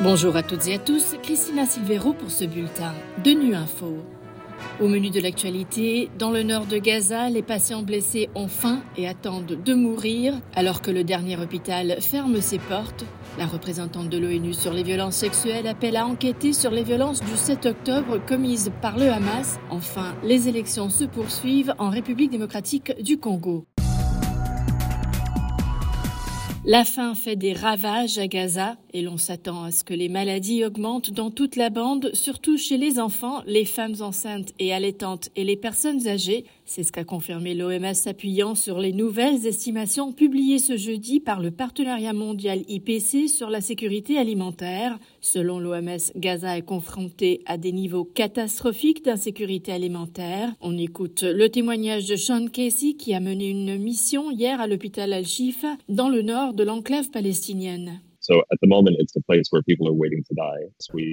Bonjour à toutes et à tous, Christina Silvero pour ce bulletin de Nu Info. Au menu de l'actualité, dans le nord de Gaza, les patients blessés ont faim et attendent de mourir alors que le dernier hôpital ferme ses portes. La représentante de l'ONU sur les violences sexuelles appelle à enquêter sur les violences du 7 octobre commises par le Hamas. Enfin, les élections se poursuivent en République démocratique du Congo. La faim fait des ravages à Gaza et l'on s'attend à ce que les maladies augmentent dans toute la bande, surtout chez les enfants, les femmes enceintes et allaitantes et les personnes âgées. C'est ce qu'a confirmé l'OMS s'appuyant sur les nouvelles estimations publiées ce jeudi par le partenariat mondial IPC sur la sécurité alimentaire. Selon l'OMS, Gaza est confronté à des niveaux catastrophiques d'insécurité alimentaire. On écoute le témoignage de Sean Casey qui a mené une mission hier à l'hôpital Al-Shifa dans le nord de l'enclave palestinienne.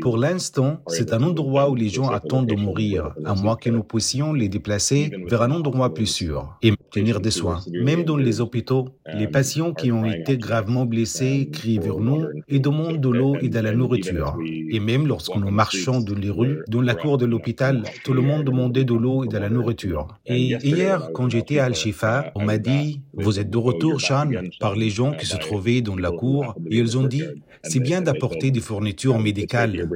Pour l'instant, c'est un endroit où les gens attendent de mourir, à moins que nous puissions les déplacer vers un endroit plus sûr et obtenir des soins. Même dans les hôpitaux, les patients qui ont été gravement blessés crient vers nous et demandent de l'eau et de la nourriture. Et même lorsque nous marchons dans les rues, dans la cour de l'hôpital, tout le monde demandait de l'eau et de la nourriture. Et hier, quand j'étais à Al-Shifa, on m'a dit, vous êtes de retour, Sean, par les gens qui se trouvaient dans la cour et ils ont dit, c'est bien d'apporter des fournitures médicales,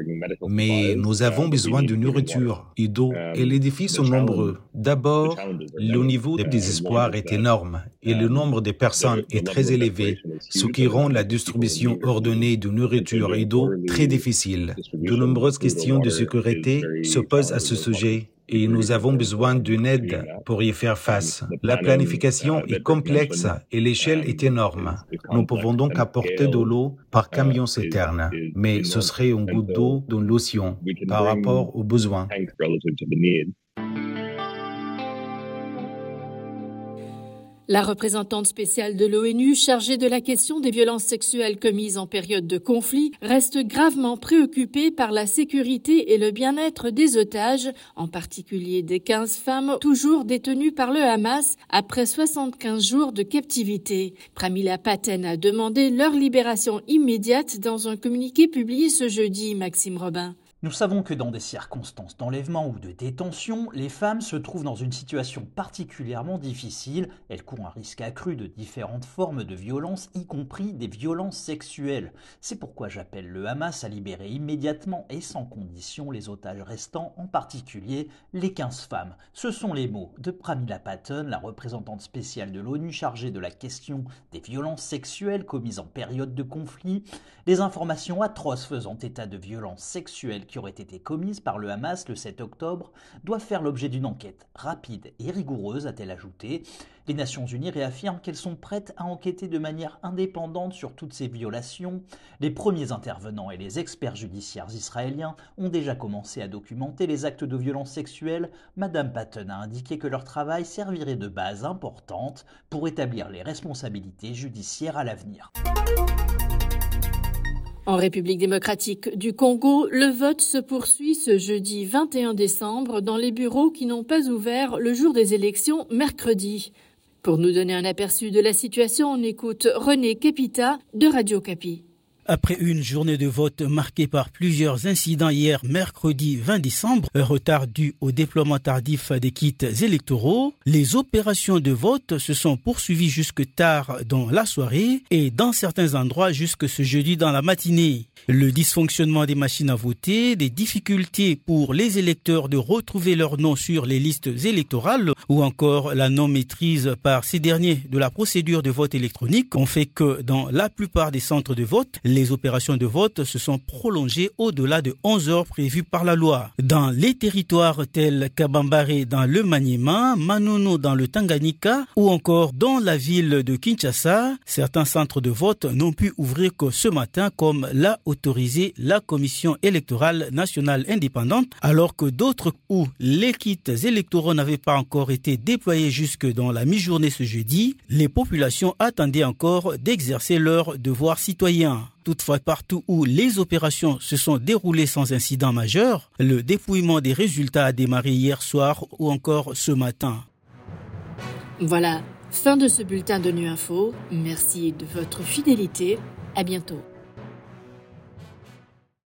mais nous avons besoin de nourriture et d'eau, et les défis sont nombreux. D'abord, le niveau de désespoir est énorme et le nombre de personnes est très élevé, ce qui rend la distribution ordonnée de nourriture et d'eau très difficile. De nombreuses questions de sécurité se posent à ce sujet et nous avons besoin d'une aide pour y faire face. La planification est complexe et l'échelle est énorme. Nous pouvons donc apporter de l'eau par camion citerne, mais ce serait une goutte d'eau dans l'océan par rapport aux besoins. La représentante spéciale de l'ONU chargée de la question des violences sexuelles commises en période de conflit reste gravement préoccupée par la sécurité et le bien-être des otages, en particulier des 15 femmes toujours détenues par le Hamas après 75 jours de captivité. Pramila Paten a demandé leur libération immédiate dans un communiqué publié ce jeudi, Maxime Robin. Nous savons que dans des circonstances d'enlèvement ou de détention, les femmes se trouvent dans une situation particulièrement difficile. Elles courent un risque accru de différentes formes de violence, y compris des violences sexuelles. C'est pourquoi j'appelle le Hamas à libérer immédiatement et sans condition les otages restants, en particulier les 15 femmes. Ce sont les mots de Pramila Patton, la représentante spéciale de l'ONU chargée de la question des violences sexuelles commises en période de conflit. Les informations atroces faisant état de violences sexuelles qui auraient été commises par le Hamas le 7 octobre doivent faire l'objet d'une enquête rapide et rigoureuse, a-t-elle ajouté. Les Nations Unies réaffirment qu'elles sont prêtes à enquêter de manière indépendante sur toutes ces violations. Les premiers intervenants et les experts judiciaires israéliens ont déjà commencé à documenter les actes de violence sexuelle. Madame Patton a indiqué que leur travail servirait de base importante pour établir les responsabilités judiciaires à l'avenir. En République démocratique du Congo, le vote se poursuit ce jeudi 21 décembre dans les bureaux qui n'ont pas ouvert le jour des élections mercredi. Pour nous donner un aperçu de la situation, on écoute René Capita de Radio Capi. Après une journée de vote marquée par plusieurs incidents hier mercredi 20 décembre, retard dû au déploiement tardif des kits électoraux, les opérations de vote se sont poursuivies jusque tard dans la soirée et dans certains endroits jusque ce jeudi dans la matinée. Le dysfonctionnement des machines à voter, des difficultés pour les électeurs de retrouver leur nom sur les listes électorales ou encore la non-maîtrise par ces derniers de la procédure de vote électronique ont fait que dans la plupart des centres de vote, les opérations de vote se sont prolongées au-delà de 11 heures prévues par la loi. Dans les territoires tels Kabambare dans le Maniema, Manono dans le Tanganyika ou encore dans la ville de Kinshasa, certains centres de vote n'ont pu ouvrir que ce matin comme l'a autorisé la Commission électorale nationale indépendante alors que d'autres où les kits électoraux n'avaient pas encore été déployés jusque dans la mi-journée ce jeudi, les populations attendaient encore d'exercer leurs devoirs citoyens. Toutefois, partout où les opérations se sont déroulées sans incident majeur, le dépouillement des résultats a démarré hier soir ou encore ce matin. Voilà, fin de ce bulletin de Nu Info. Merci de votre fidélité. À bientôt.